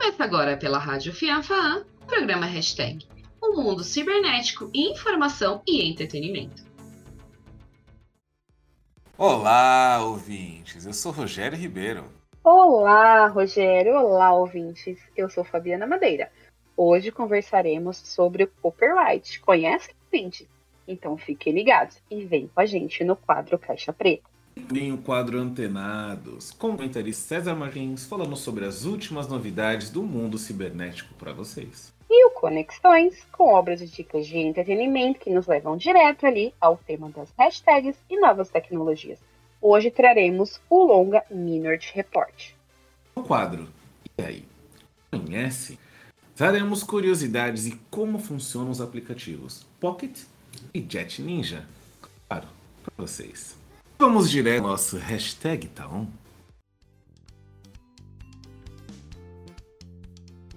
Começa agora pela Rádio Fianfaan, o programa Hashtag, o um mundo cibernético, informação e entretenimento. Olá, ouvintes! Eu sou Rogério Ribeiro. Olá, Rogério! Olá, ouvintes! Eu sou Fabiana Madeira. Hoje conversaremos sobre o copyright. Conhece, ouvinte? Então fiquem ligados e vem com a gente no quadro Caixa Preta. Tem o quadro Antenados, com o comentarista César Martins falando sobre as últimas novidades do mundo cibernético para vocês. E o Conexões, com obras e dicas de entretenimento que nos levam direto ali ao tema das hashtags e novas tecnologias. Hoje traremos o longa Minort Report. O quadro E aí? Conhece? Traremos curiosidades e como funcionam os aplicativos Pocket e Jet Ninja. Claro, para vocês. Vamos direto ao nosso hashtag, tá on?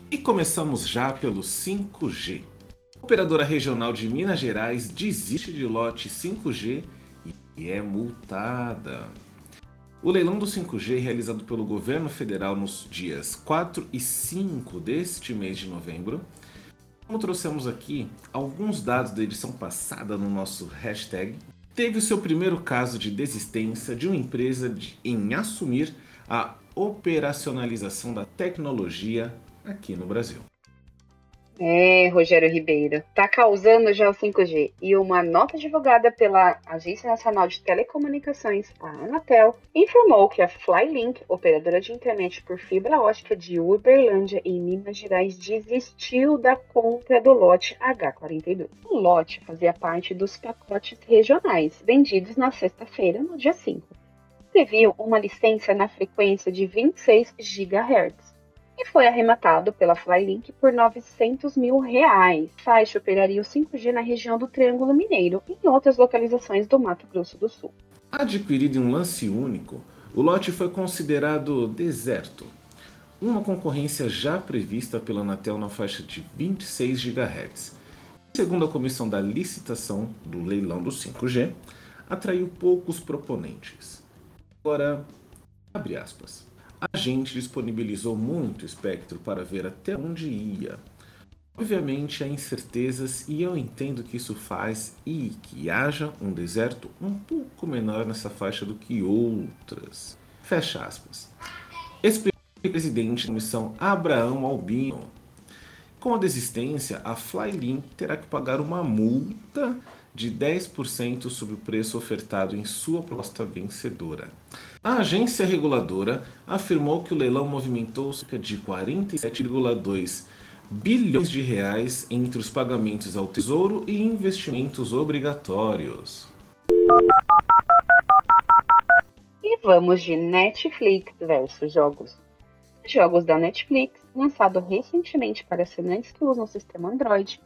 E começamos já pelo 5G. A operadora regional de Minas Gerais desiste de lote 5G e é multada. O leilão do 5G realizado pelo governo federal nos dias 4 e 5 deste mês de novembro. Como trouxemos aqui alguns dados da edição passada no nosso hashtag, teve o seu primeiro caso de desistência de uma empresa de, em assumir a operacionalização da tecnologia aqui no Brasil. É, Rogério Ribeiro, está causando já o 5G. E uma nota divulgada pela Agência Nacional de Telecomunicações, a Anatel, informou que a Flylink, operadora de internet por fibra ótica de Uberlândia, em Minas Gerais, desistiu da compra do lote H42. O lote fazia parte dos pacotes regionais, vendidos na sexta-feira, no dia 5. Previam uma licença na frequência de 26 GHz e foi arrematado pela Flylink por 900 mil reais. Faixa operaria o 5G na região do Triângulo Mineiro e em outras localizações do Mato Grosso do Sul. Adquirido em um lance único, o lote foi considerado deserto, uma concorrência já prevista pela Anatel na faixa de 26 GHz. Segundo a comissão da licitação do leilão do 5G, atraiu poucos proponentes. Agora, abre aspas. A gente disponibilizou muito espectro para ver até onde ia. Obviamente há incertezas e eu entendo que isso faz e que haja um deserto um pouco menor nessa faixa do que outras. Fecha aspas. Explica o presidente da comissão Abraão Albino. Com a desistência, a Flylink terá que pagar uma multa de 10% sobre o preço ofertado em sua proposta vencedora. A agência reguladora afirmou que o leilão movimentou cerca de 47,2 bilhões de reais entre os pagamentos ao Tesouro e investimentos obrigatórios. E vamos de Netflix versus jogos. Jogos da Netflix, lançado recentemente para assinantes que usam o sistema Android,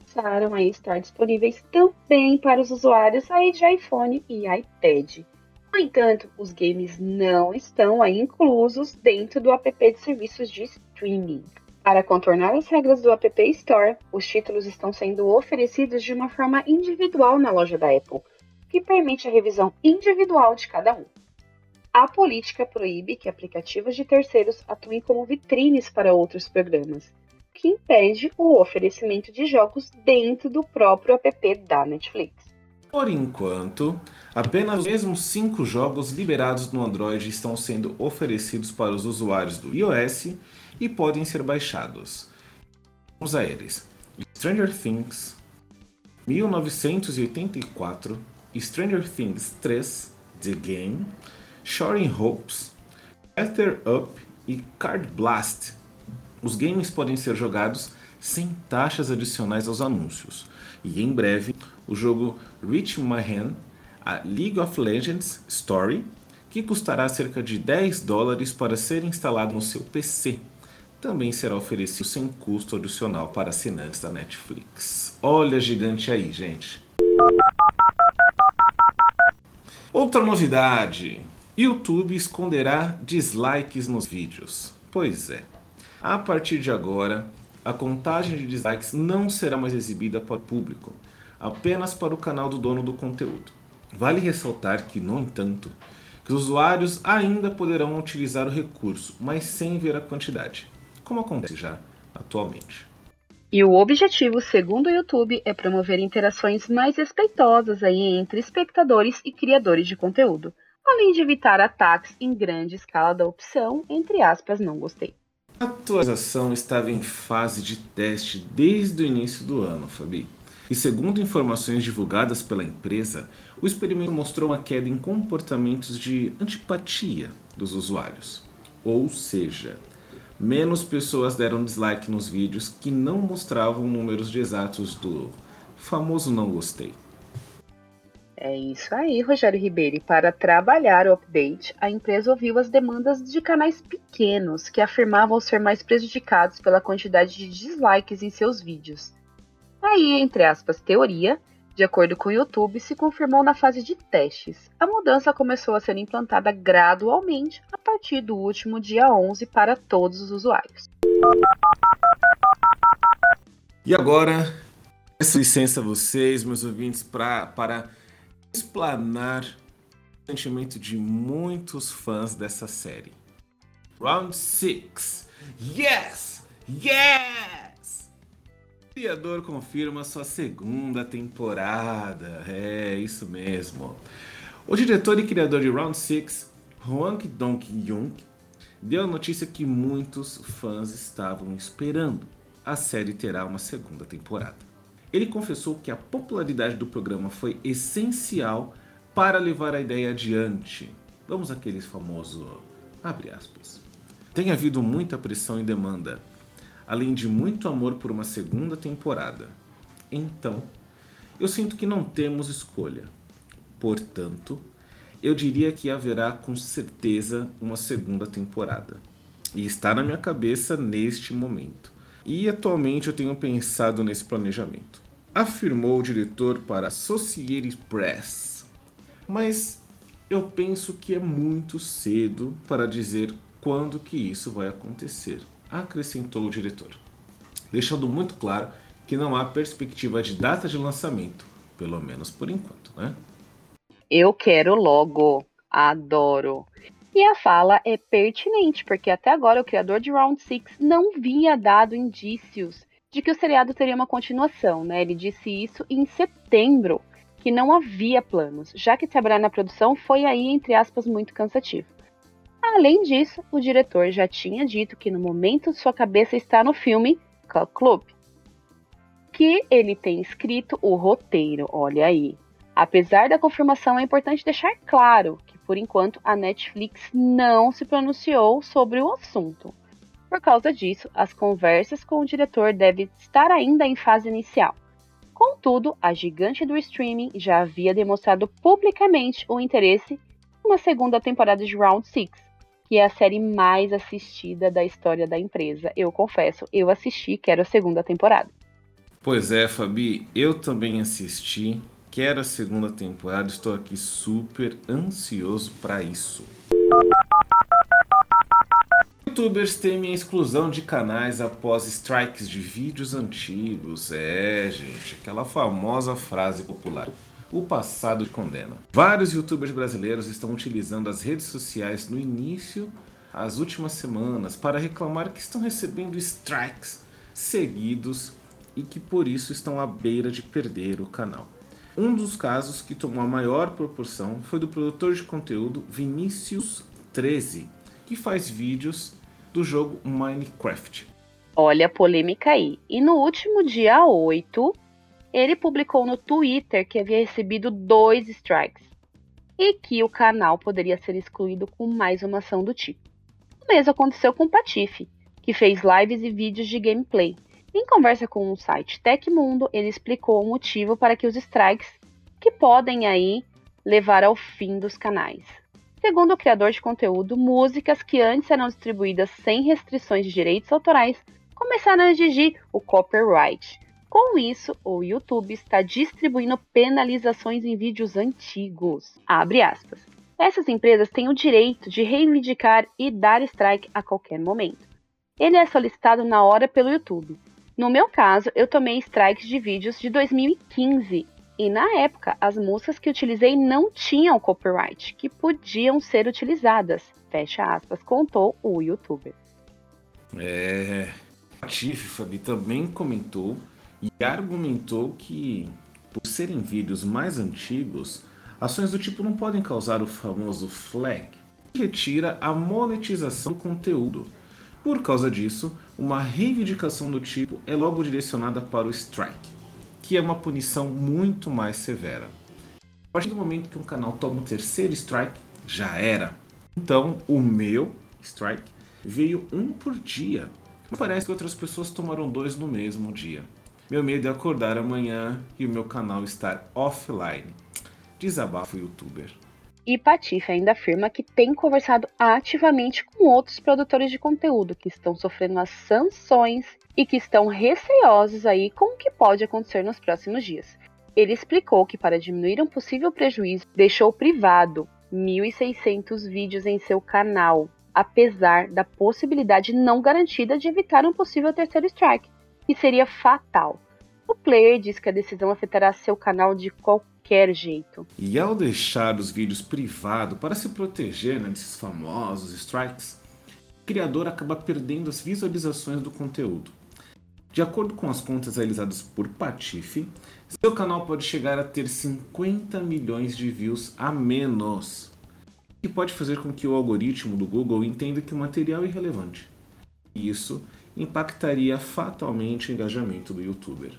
passaram a estar disponíveis também para os usuários aí de iPhone e iPad. No entanto, os games não estão inclusos dentro do app de serviços de streaming. Para contornar as regras do App Store, os títulos estão sendo oferecidos de uma forma individual na loja da Apple, que permite a revisão individual de cada um. A política proíbe que aplicativos de terceiros atuem como vitrines para outros programas, que impede o oferecimento de jogos dentro do próprio app da Netflix. Por enquanto, apenas os mesmos cinco jogos liberados no Android estão sendo oferecidos para os usuários do iOS e podem ser baixados. Vamos a eles: Stranger Things 1984, Stranger Things 3, The Game, Shoring Hopes, Ether Up e Card Blast os games podem ser jogados sem taxas adicionais aos anúncios. E em breve, o jogo Reach My Hand, a League of Legends Story, que custará cerca de 10 dólares para ser instalado no seu PC, também será oferecido sem custo adicional para assinantes da Netflix. Olha gigante aí, gente. Outra novidade: YouTube esconderá dislikes nos vídeos. Pois é. A partir de agora, a contagem de dislikes não será mais exibida para o público, apenas para o canal do dono do conteúdo. Vale ressaltar que, no entanto, que os usuários ainda poderão utilizar o recurso, mas sem ver a quantidade. como acontece já atualmente. E o objetivo, segundo o YouTube, é promover interações mais respeitosas aí entre espectadores e criadores de conteúdo, além de evitar ataques em grande escala da opção, entre aspas, não gostei. A atualização estava em fase de teste desde o início do ano, Fabi. E segundo informações divulgadas pela empresa, o experimento mostrou uma queda em comportamentos de antipatia dos usuários. Ou seja, menos pessoas deram dislike nos vídeos que não mostravam números exatos do famoso não gostei. É isso aí, Rogério Ribeiro. E para trabalhar o update, a empresa ouviu as demandas de canais pequenos que afirmavam ser mais prejudicados pela quantidade de dislikes em seus vídeos. Aí, entre aspas, teoria, de acordo com o YouTube, se confirmou na fase de testes. A mudança começou a ser implantada gradualmente a partir do último dia 11 para todos os usuários. E agora, peço licença a vocês, meus ouvintes, pra, para explanar o sentimento de muitos fãs dessa série. Round 6. Yes! Yes! Criador confirma sua segunda temporada. É, isso mesmo. O diretor e criador de Round 6, Hwang Dong-yoon, deu a notícia que muitos fãs estavam esperando. A série terá uma segunda temporada. Ele confessou que a popularidade do programa foi essencial para levar a ideia adiante. Vamos àqueles famoso abre aspas. Tem havido muita pressão e demanda, além de muito amor por uma segunda temporada. Então, eu sinto que não temos escolha. Portanto, eu diria que haverá com certeza uma segunda temporada. E está na minha cabeça neste momento. E atualmente eu tenho pensado nesse planejamento, afirmou o diretor para Associated Press. Mas eu penso que é muito cedo para dizer quando que isso vai acontecer, acrescentou o diretor, deixando muito claro que não há perspectiva de data de lançamento, pelo menos por enquanto, né? Eu quero logo, adoro. E a fala é pertinente, porque até agora o criador de Round 6 não via dado indícios de que o seriado teria uma continuação, né? Ele disse isso em setembro, que não havia planos, já que trabalhar na produção foi aí, entre aspas, muito cansativo. Além disso, o diretor já tinha dito que no momento sua cabeça está no filme Cult Club, que ele tem escrito o roteiro, olha aí. Apesar da confirmação, é importante deixar claro que, por enquanto, a Netflix não se pronunciou sobre o assunto. Por causa disso, as conversas com o diretor devem estar ainda em fase inicial. Contudo, a gigante do streaming já havia demonstrado publicamente o interesse em uma segunda temporada de Round 6, que é a série mais assistida da história da empresa. Eu confesso, eu assisti, quero a segunda temporada. Pois é, Fabi, eu também assisti, quero a segunda temporada, estou aqui super ansioso para isso. Youtubers temem a exclusão de canais após strikes de vídeos antigos. É, gente, aquela famosa frase popular. O passado condena. Vários youtubers brasileiros estão utilizando as redes sociais no início, as últimas semanas, para reclamar que estão recebendo strikes seguidos e que por isso estão à beira de perder o canal. Um dos casos que tomou a maior proporção foi do produtor de conteúdo Vinícius 13, que faz vídeos do jogo Minecraft. Olha a polêmica aí. E no último dia 8, ele publicou no Twitter que havia recebido dois strikes e que o canal poderia ser excluído com mais uma ação do tipo. O mesmo aconteceu com o Patife, que fez lives e vídeos de gameplay. Em conversa com o site Tecmundo, ele explicou o motivo para que os strikes que podem aí levar ao fim dos canais. Segundo o criador de conteúdo, músicas que antes eram distribuídas sem restrições de direitos autorais começaram a exigir o copyright. Com isso, o YouTube está distribuindo penalizações em vídeos antigos. Abre aspas. Essas empresas têm o direito de reivindicar e dar strike a qualquer momento. Ele é solicitado na hora pelo YouTube. No meu caso, eu tomei strikes de vídeos de 2015 e na época, as músicas que utilizei não tinham copyright, que podiam ser utilizadas. Fecha aspas, contou o youtuber. É. A Tiff Fabi também comentou e argumentou que, por serem vídeos mais antigos, ações do tipo não podem causar o famoso flag, que retira a monetização do conteúdo. Por causa disso, uma reivindicação do tipo é logo direcionada para o strike, que é uma punição muito mais severa. A partir do momento que um canal toma o terceiro strike, já era. Então, o meu strike veio um por dia. Parece que outras pessoas tomaram dois no mesmo dia. Meu medo é acordar amanhã e o meu canal estar offline. Desabafo youtuber. E Patife ainda afirma que tem conversado ativamente com outros produtores de conteúdo que estão sofrendo as sanções e que estão receosos aí com o que pode acontecer nos próximos dias. Ele explicou que para diminuir um possível prejuízo, deixou privado 1.600 vídeos em seu canal, apesar da possibilidade não garantida de evitar um possível terceiro strike, que seria fatal. O player diz que a decisão afetará seu canal de qualquer jeito. E ao deixar os vídeos privados para se proteger né, desses famosos strikes, o criador acaba perdendo as visualizações do conteúdo. De acordo com as contas realizadas por Patife, seu canal pode chegar a ter 50 milhões de views a menos que pode fazer com que o algoritmo do Google entenda que o material é irrelevante. Isso impactaria fatalmente o engajamento do youtuber.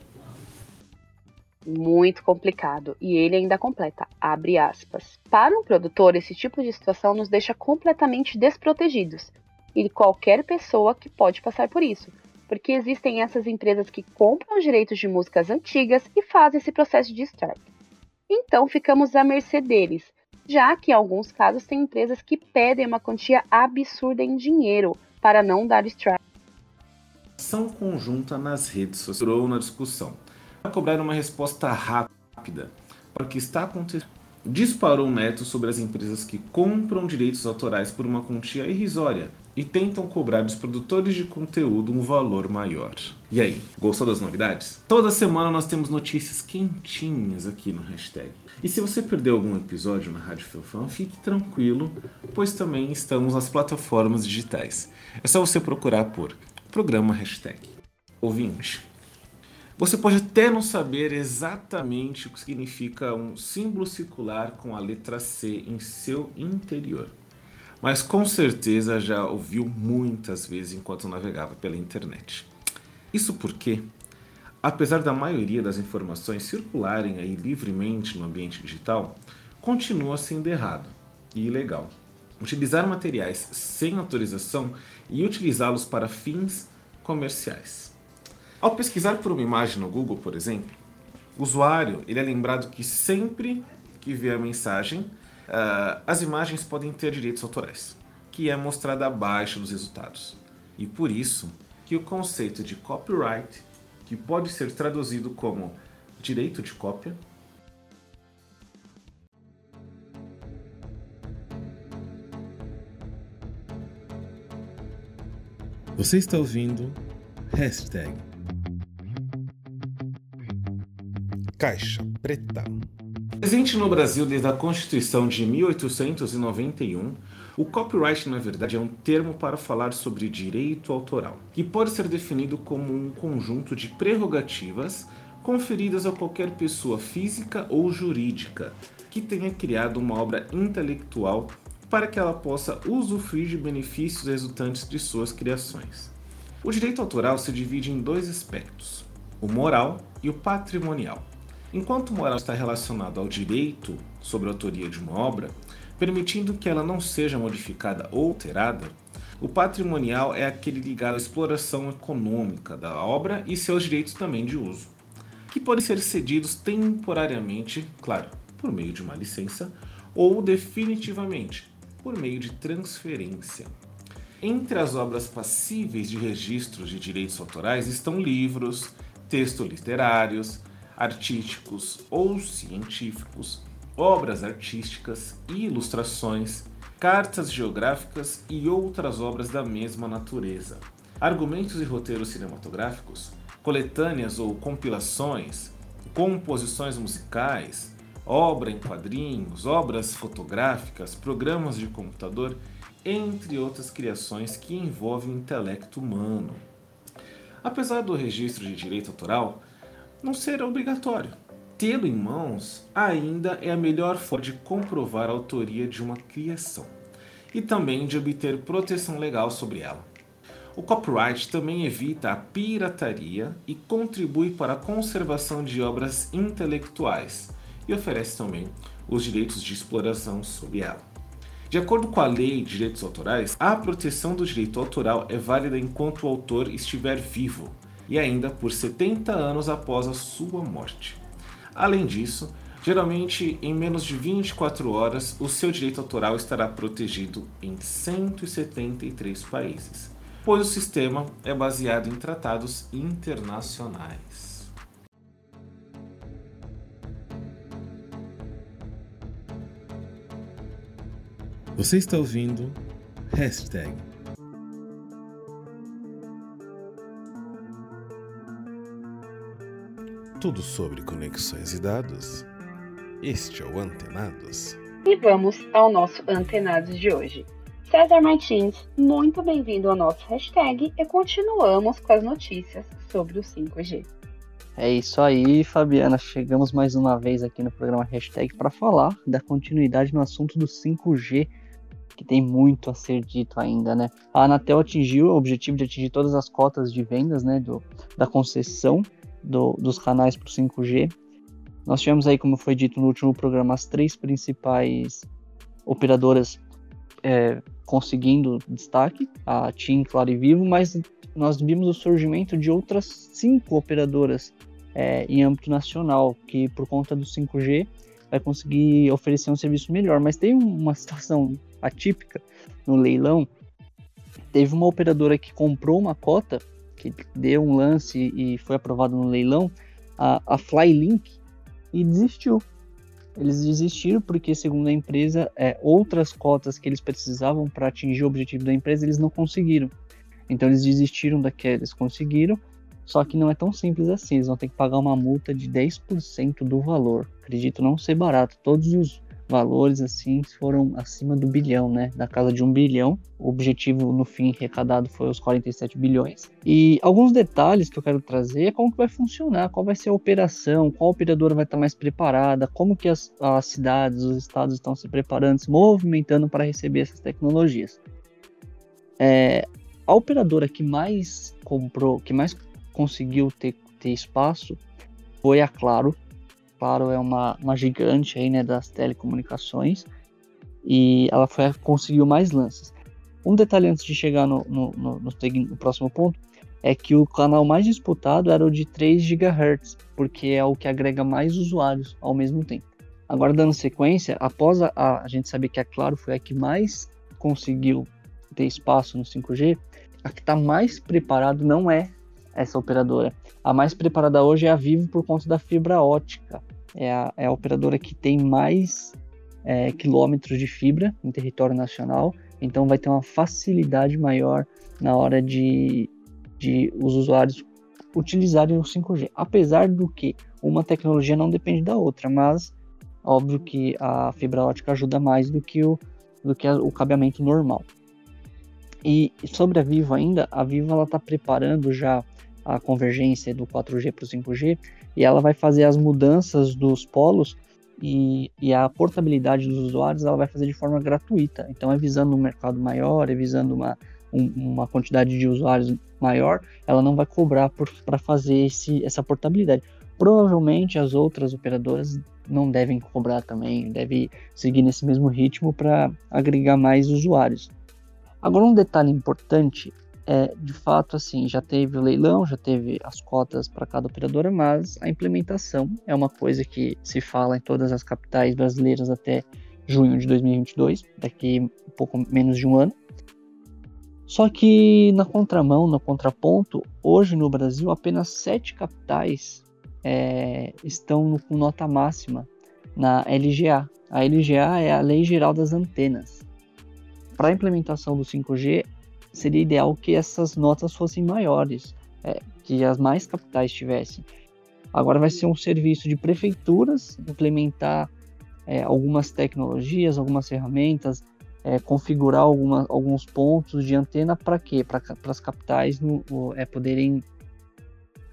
Muito complicado. E ele ainda completa, abre aspas. Para um produtor, esse tipo de situação nos deixa completamente desprotegidos. E qualquer pessoa que pode passar por isso. Porque existem essas empresas que compram os direitos de músicas antigas e fazem esse processo de strike. Então ficamos à mercê deles, já que em alguns casos tem empresas que pedem uma quantia absurda em dinheiro para não dar strike. Ação conjunta nas redes sociais ou na discussão. Para cobrar uma resposta rápida para o que está acontecendo. Disparou um neto sobre as empresas que compram direitos autorais por uma quantia irrisória e tentam cobrar dos produtores de conteúdo um valor maior. E aí, gostou das novidades? Toda semana nós temos notícias quentinhas aqui no hashtag. E se você perdeu algum episódio na Rádio Felfão, fique tranquilo, pois também estamos nas plataformas digitais. É só você procurar por programa hashtag ouvinte. Você pode até não saber exatamente o que significa um símbolo circular com a letra C em seu interior, mas com certeza já ouviu muitas vezes enquanto navegava pela internet. Isso porque apesar da maioria das informações circularem aí livremente no ambiente digital, continua sendo errado e ilegal. Utilizar materiais sem autorização e utilizá-los para fins comerciais. Ao pesquisar por uma imagem no Google, por exemplo, o usuário ele é lembrado que sempre que vê a mensagem, uh, as imagens podem ter direitos autorais, que é mostrada abaixo dos resultados. E por isso que o conceito de copyright que pode ser traduzido como direito de cópia. Você está ouvindo hashtag Caixa Preta. Presente no Brasil desde a Constituição de 1891, o copyright, na verdade, é um termo para falar sobre direito autoral, que pode ser definido como um conjunto de prerrogativas conferidas a qualquer pessoa física ou jurídica que tenha criado uma obra intelectual para que ela possa usufruir de benefícios resultantes de suas criações. O direito autoral se divide em dois aspectos: o moral e o patrimonial. Enquanto o moral está relacionado ao direito sobre a autoria de uma obra, permitindo que ela não seja modificada ou alterada, o patrimonial é aquele ligado à exploração econômica da obra e seus direitos também de uso, que podem ser cedidos temporariamente, claro, por meio de uma licença, ou definitivamente, por meio de transferência. Entre as obras passíveis de registros de direitos autorais estão livros, textos literários, artísticos ou científicos, obras artísticas e ilustrações, cartas geográficas e outras obras da mesma natureza, argumentos e roteiros cinematográficos, coletâneas ou compilações, composições musicais, obra em quadrinhos, obras fotográficas, programas de computador entre outras criações que envolvem o intelecto humano. Apesar do registro de direito autoral não ser obrigatório, tê-lo em mãos ainda é a melhor forma de comprovar a autoria de uma criação e também de obter proteção legal sobre ela. O copyright também evita a pirataria e contribui para a conservação de obras intelectuais e oferece também os direitos de exploração sobre ela. De acordo com a Lei de Direitos Autorais, a proteção do direito autoral é válida enquanto o autor estiver vivo e ainda por 70 anos após a sua morte. Além disso, geralmente em menos de 24 horas, o seu direito autoral estará protegido em 173 países, pois o sistema é baseado em tratados internacionais. Você está ouvindo Hashtag. Tudo sobre conexões e dados. Este é o Antenados. E vamos ao nosso Antenados de hoje. César Martins, muito bem-vindo ao nosso hashtag e continuamos com as notícias sobre o 5G. É isso aí, Fabiana. Chegamos mais uma vez aqui no programa Hashtag para falar da continuidade no assunto do 5G que tem muito a ser dito ainda, né? A Anatel atingiu o objetivo de atingir todas as cotas de vendas, né, do, da concessão do, dos canais para o 5G. Nós tivemos aí, como foi dito no último programa, as três principais operadoras é, conseguindo destaque, a TIM, Claro e Vivo, mas nós vimos o surgimento de outras cinco operadoras é, em âmbito nacional, que por conta do 5G vai conseguir oferecer um serviço melhor. Mas tem uma situação atípica no leilão, teve uma operadora que comprou uma cota, que deu um lance e foi aprovado no leilão, a, a Flylink, e desistiu. Eles desistiram porque, segundo a empresa, é, outras cotas que eles precisavam para atingir o objetivo da empresa, eles não conseguiram. Então eles desistiram daqueles, conseguiram, só que não é tão simples assim. Eles vão ter que pagar uma multa de 10% do valor. Acredito não ser barato. Todos os valores assim foram acima do bilhão, né? Da casa de um bilhão. O objetivo no fim arrecadado foi os 47 bilhões. E alguns detalhes que eu quero trazer é como que vai funcionar, qual vai ser a operação, qual operadora vai estar mais preparada, como que as, as cidades, os estados estão se preparando, se movimentando para receber essas tecnologias. É, a operadora que mais comprou, que mais conseguiu ter, ter espaço foi a Claro, Claro é uma, uma gigante aí, né, das telecomunicações e ela foi conseguiu mais lances. Um detalhe antes de chegar no, no, no, no, no próximo ponto é que o canal mais disputado era o de 3 GHz, porque é o que agrega mais usuários ao mesmo tempo. Agora, dando sequência, após a, a, gente saber que a Claro foi a que mais conseguiu ter espaço no 5G, a que está mais preparado não é essa operadora. A mais preparada hoje é a Vivo por conta da fibra ótica é a, é a operadora que tem mais é, quilômetros de fibra em território nacional, então vai ter uma facilidade maior na hora de, de os usuários utilizarem o 5G. Apesar do que uma tecnologia não depende da outra, mas óbvio que a fibra ótica ajuda mais do que o, do que o cabeamento normal. E sobre a Vivo ainda, a Vivo está preparando já a convergência do 4G para o 5G e ela vai fazer as mudanças dos polos e, e, a portabilidade dos usuários ela vai fazer de forma gratuita. Então é visando um mercado maior, é visando uma, um, uma quantidade de usuários maior, ela não vai cobrar para fazer esse, essa portabilidade. Provavelmente as outras operadoras não devem cobrar também, deve seguir nesse mesmo ritmo para agregar mais usuários. Agora um detalhe importante é, de fato, assim, já teve o leilão, já teve as cotas para cada operadora, mas a implementação é uma coisa que se fala em todas as capitais brasileiras até junho de 2022, daqui um pouco menos de um ano. Só que na contramão, no contraponto, hoje no Brasil apenas sete capitais é, estão com nota máxima na LGA. A LGA é a Lei Geral das Antenas. Para a implementação do 5G, seria ideal que essas notas fossem maiores, é, que as mais capitais tivessem. Agora vai ser um serviço de prefeituras implementar é, algumas tecnologias, algumas ferramentas, é, configurar alguma, alguns pontos de antena para quê? Para as capitais no, é, poderem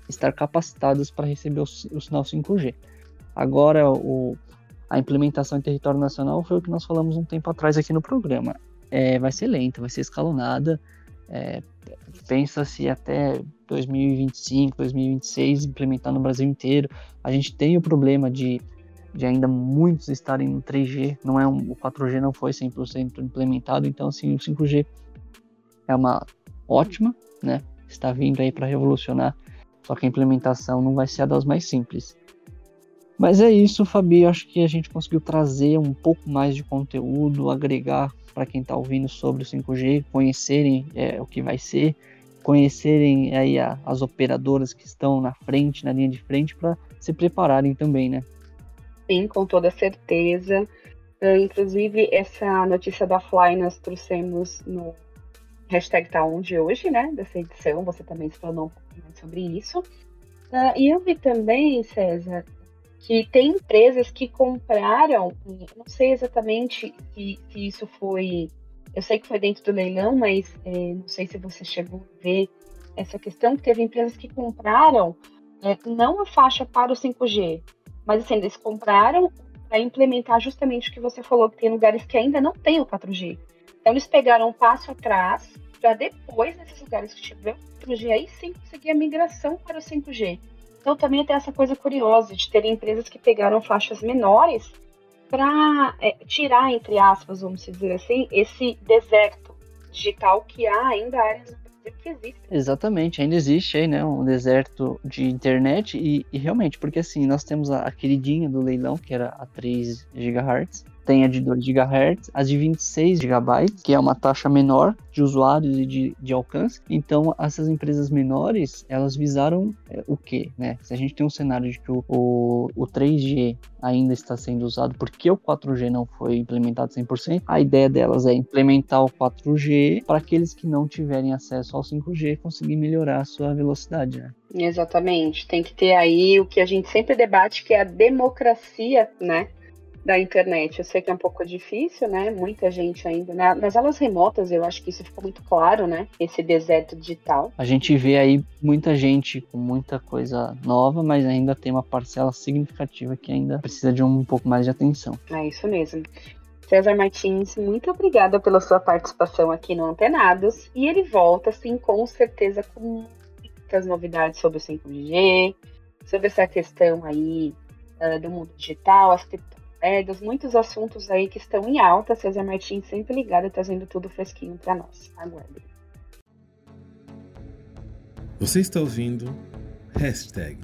estar capacitadas para receber o, o, sinal 5G. Agora, o, a implementação em território nacional foi o que nós falamos um tempo atrás aqui no programa. É, vai ser lenta, vai ser escalonada. É, Pensa-se até 2025, 2026 implementar no Brasil inteiro. A gente tem o problema de de ainda muitos estarem no 3G, não é um, o 4G não foi 100% implementado, então assim, o 5G é uma ótima, né? Está vindo aí para revolucionar, só que a implementação não vai ser a das mais simples. Mas é isso, Fabi, acho que a gente conseguiu trazer um pouco mais de conteúdo, agregar para quem está ouvindo sobre o 5G, conhecerem é, o que vai ser, conhecerem aí a, as operadoras que estão na frente, na linha de frente, para se prepararem também, né? Sim, com toda certeza. Uh, inclusive, essa notícia da Fly nós trouxemos no hashtag tá onde hoje, né? Dessa edição, você também explanou um pouco mais sobre isso. Uh, e eu vi também, César, que tem empresas que compraram, não sei exatamente se, se isso foi, eu sei que foi dentro do leilão, mas é, não sei se você chegou a ver essa questão, que teve empresas que compraram é, não a faixa para o 5G, mas assim, eles compraram para implementar justamente o que você falou, que tem lugares que ainda não tem o 4G. Então eles pegaram um passo atrás para depois, nesses lugares que tiver o 4G, aí sim conseguir a migração para o 5G. Então também tem essa coisa curiosa de ter empresas que pegaram faixas menores para é, tirar, entre aspas, vamos dizer assim, esse deserto digital que há ainda áreas que existe. Exatamente, ainda existe aí, né, um deserto de internet e, e realmente, porque assim, nós temos a, a, queridinha do leilão, que era a 3 GHz, tem a de 2 GHz, a de 26 GB, que é uma taxa menor de usuários e de, de alcance. Então, essas empresas menores, elas visaram é, o quê? Né? Se a gente tem um cenário de que o, o, o 3G ainda está sendo usado porque o 4G não foi implementado 100%, a ideia delas é implementar o 4G para aqueles que não tiverem acesso ao 5G conseguir melhorar a sua velocidade. Né? Exatamente. Tem que ter aí o que a gente sempre debate, que é a democracia, né? Da internet. Eu sei que é um pouco difícil, né? Muita gente ainda. Na, nas aulas remotas, eu acho que isso ficou muito claro, né? Esse deserto digital. A gente vê aí muita gente com muita coisa nova, mas ainda tem uma parcela significativa que ainda precisa de um pouco mais de atenção. É isso mesmo. César Martins, muito obrigada pela sua participação aqui no Antenados. E ele volta, sim, com certeza, com muitas novidades sobre o 5G, sobre essa questão aí uh, do mundo digital, as é, dos muitos assuntos aí que estão em alta. César Martins sempre ligado, trazendo tudo fresquinho para nós. Aguardem. Você está ouvindo hashtag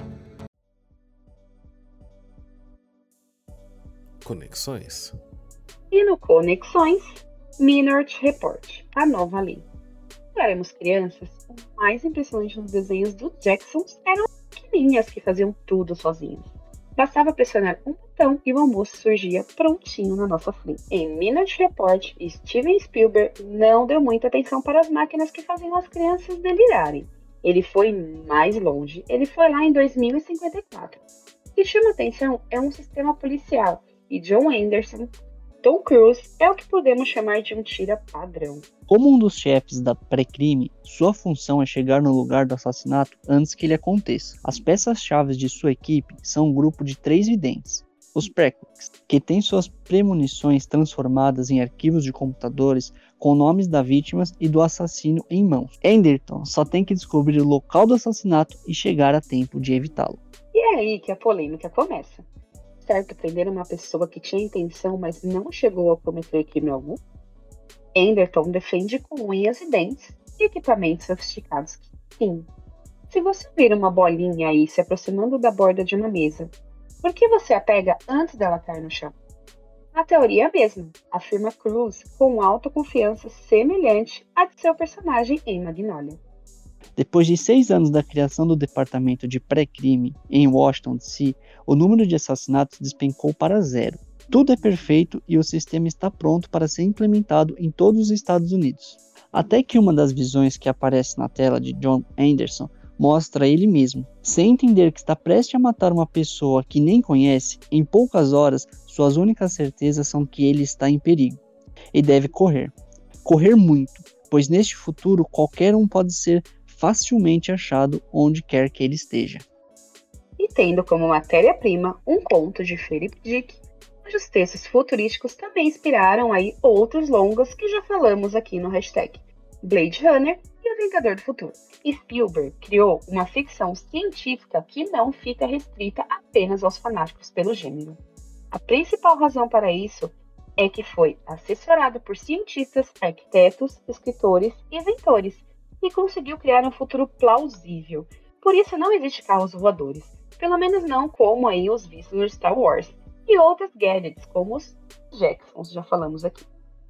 Conexões. E no Conexões, Minort Report, a nova lei. Quando éramos crianças, o mais impressionante nos desenhos do Jackson eram pequenininhas que faziam tudo sozinhas. Bastava pressionar um botão e o almoço surgia prontinho na nossa frente. Em Minute Report, Steven Spielberg não deu muita atenção para as máquinas que faziam as crianças delirarem. Ele foi mais longe, ele foi lá em 2054. O que chama atenção é um sistema policial, e John Anderson Tom Cruise é o que podemos chamar de um tira padrão. Como um dos chefes da pré-crime, sua função é chegar no lugar do assassinato antes que ele aconteça. As peças-chave de sua equipe são um grupo de três videntes. Os Prequels, que têm suas premonições transformadas em arquivos de computadores com nomes das vítimas e do assassino em mãos. Enderton só tem que descobrir o local do assassinato e chegar a tempo de evitá-lo. E é aí que a polêmica começa certo prender uma pessoa que tinha intenção, mas não chegou a cometer crime algum? Anderton defende com unhas e dentes e equipamentos sofisticados que sim. Se você vir uma bolinha aí se aproximando da borda de uma mesa, por que você a pega antes dela cair no chão? A teoria é a mesma, afirma Cruz com autoconfiança semelhante à de seu personagem em Magnolia. Depois de seis anos da criação do Departamento de Pré-Crime em Washington, D.C., o número de assassinatos despencou para zero. Tudo é perfeito e o sistema está pronto para ser implementado em todos os Estados Unidos. Até que uma das visões que aparece na tela de John Anderson mostra ele mesmo. Sem entender que está prestes a matar uma pessoa que nem conhece, em poucas horas suas únicas certezas são que ele está em perigo. e deve correr. Correr muito, pois neste futuro qualquer um pode ser facilmente achado onde quer que ele esteja. E tendo como matéria-prima um conto de Philip Dick, cujos textos futurísticos também inspiraram aí outros longas que já falamos aqui no hashtag Blade Runner e O Vingador do Futuro. Spielberg criou uma ficção científica que não fica restrita apenas aos fanáticos pelo gênero. A principal razão para isso é que foi assessorado por cientistas, arquitetos, escritores e inventores e conseguiu criar um futuro plausível. Por isso não existe carros voadores, pelo menos não como aí os vistos no Star Wars, e outros gadgets como os Jacksons, já falamos aqui.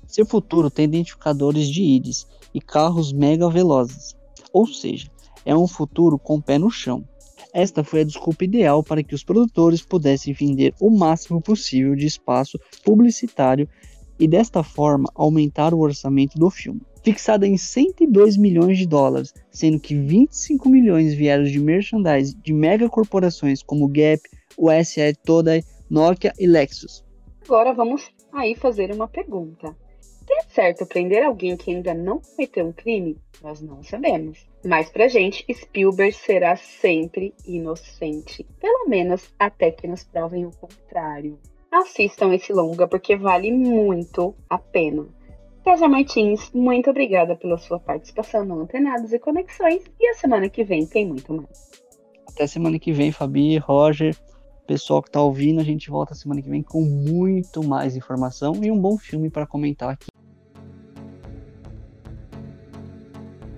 Seu futuro tem identificadores de íris e carros mega velozes, ou seja, é um futuro com pé no chão. Esta foi a desculpa ideal para que os produtores pudessem vender o máximo possível de espaço publicitário e desta forma aumentar o orçamento do filme. Fixada em 102 milhões de dólares, sendo que 25 milhões vieram de merchandise de megacorporações como Gap, USA Today, Nokia e Lexus. Agora vamos aí fazer uma pergunta. É certo prender alguém que ainda não cometeu um crime? Nós não sabemos. Mas pra gente, Spielberg será sempre inocente. Pelo menos até que nos provem o contrário. Assistam esse longa porque vale muito a pena. César Martins, muito obrigada pela sua participação no Antenados e Conexões. E a semana que vem tem muito mais. Até semana que vem, Fabi, Roger, pessoal que tá ouvindo. A gente volta semana que vem com muito mais informação e um bom filme para comentar aqui.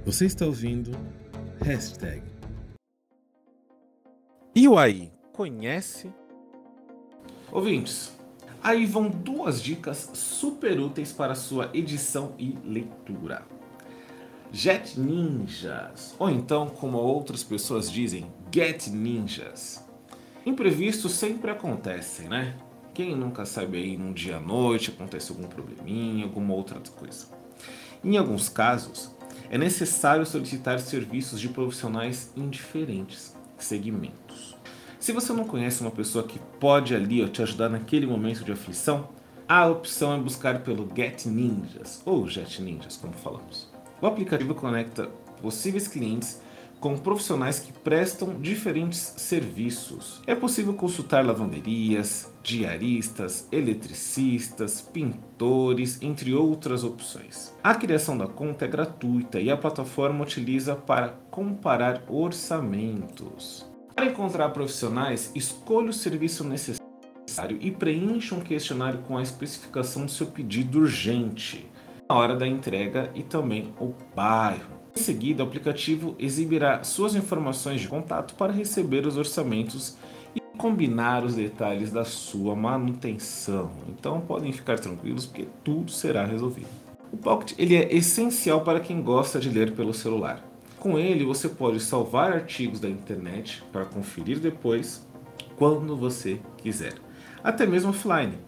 Você está ouvindo hashtag. E o aí, conhece? Ouvintes, aí vão duas dicas super úteis para sua edição e leitura. Jet Ninjas, ou então, como outras pessoas dizem, Get Ninjas. Imprevistos sempre acontecem, né? Quem nunca sabe aí num dia à noite acontece algum probleminha, alguma outra coisa. Em alguns casos, é necessário solicitar serviços de profissionais em diferentes segmentos. Se você não conhece uma pessoa que pode ali ó, te ajudar naquele momento de aflição, a opção é buscar pelo Get Ninjas ou Jet Ninjas, como falamos. O aplicativo conecta possíveis clientes com profissionais que prestam diferentes serviços. É possível consultar lavanderias, diaristas, eletricistas, pintores, entre outras opções. A criação da conta é gratuita e a plataforma utiliza para comparar orçamentos. Para encontrar profissionais, escolha o serviço necessário e preencha um questionário com a especificação do seu pedido urgente, a hora da entrega e também o bairro. Em seguida, o aplicativo exibirá suas informações de contato para receber os orçamentos e combinar os detalhes da sua manutenção. Então podem ficar tranquilos porque tudo será resolvido. O Pocket ele é essencial para quem gosta de ler pelo celular. Com ele você pode salvar artigos da internet para conferir depois quando você quiser, até mesmo offline.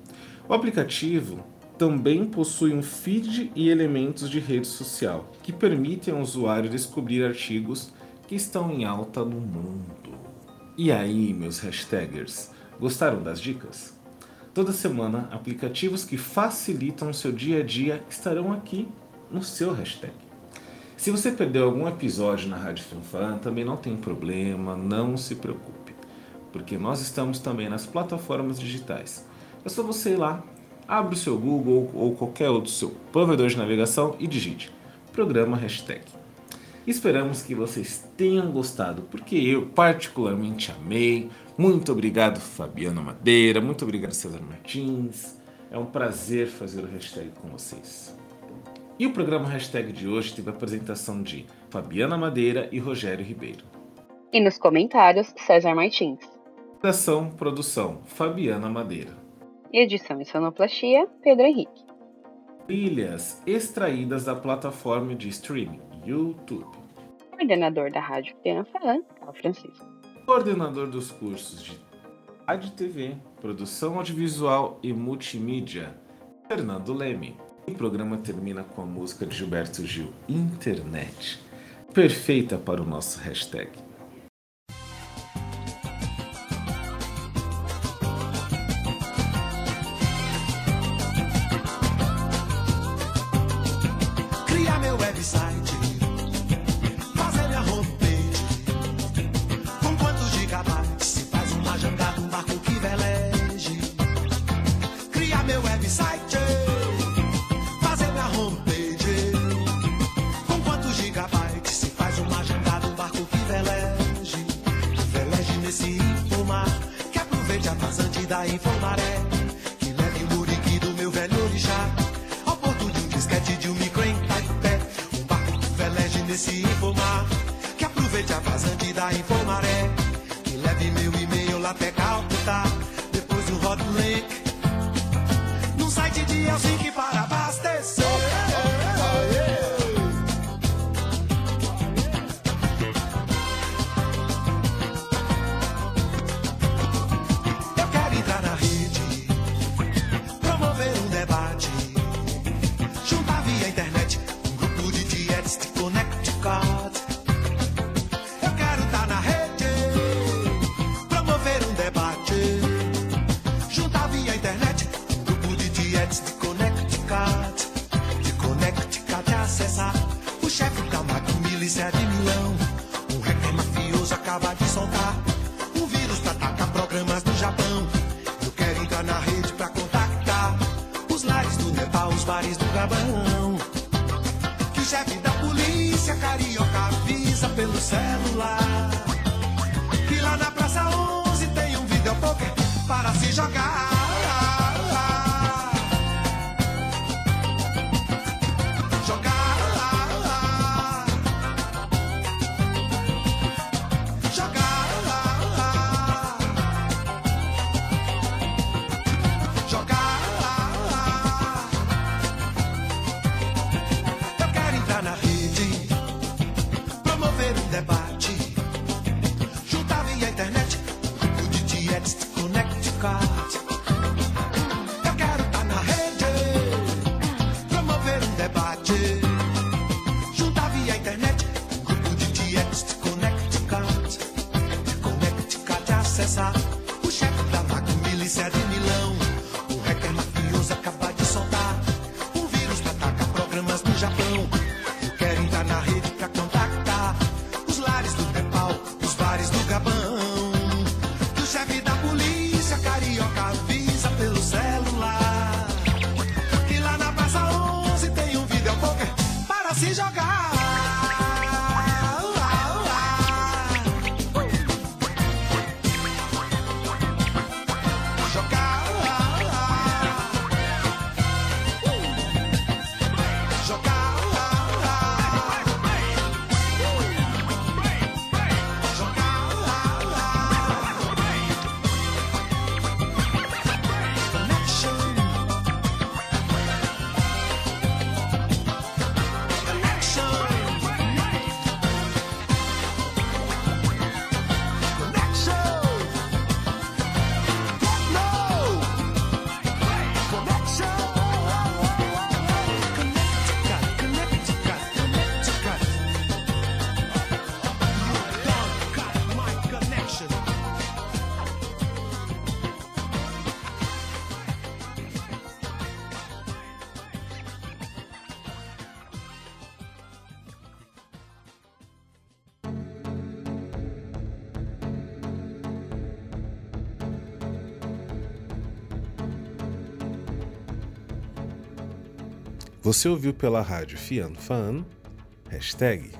O aplicativo também possui um feed e elementos de rede social que permitem ao usuário descobrir artigos que estão em alta no mundo. E aí, meus hashtaggers, gostaram das dicas? Toda semana, aplicativos que facilitam o seu dia a dia estarão aqui no seu hashtag. Se você perdeu algum episódio na Rádio Fanfan, também não tem problema, não se preocupe, porque nós estamos também nas plataformas digitais. É só você ir lá Abre o seu Google ou qualquer outro seu provedor de navegação e digite programa hashtag. Esperamos que vocês tenham gostado, porque eu particularmente amei. Muito obrigado, Fabiana Madeira. Muito obrigado, César Martins. É um prazer fazer o hashtag com vocês. E o programa hashtag de hoje teve a apresentação de Fabiana Madeira e Rogério Ribeiro. E nos comentários, César Martins. Ação, produção, Fabiana Madeira. Edição e sonoplastia, Pedro Henrique. Trilhas extraídas da plataforma de streaming YouTube. Coordenador da Rádio Criança Fan, Carl Francisco. Coordenador dos cursos de Rádio TV, Produção Audiovisual e Multimídia, Fernando Leme. O programa termina com a música de Gilberto Gil, Internet. Perfeita para o nosso hashtag. vida é que leve o muriqui do meu velho orixá, ao porto de um disquete de um micro em Taipé, um barco que veleje nesse informar, que aproveite a vazante da Informaré, que leve meu e-mail lá até Calcutá. Londres é de Milão. Um rap mafioso acaba de Yes. Você ouviu pela rádio Fian Fan, hashtag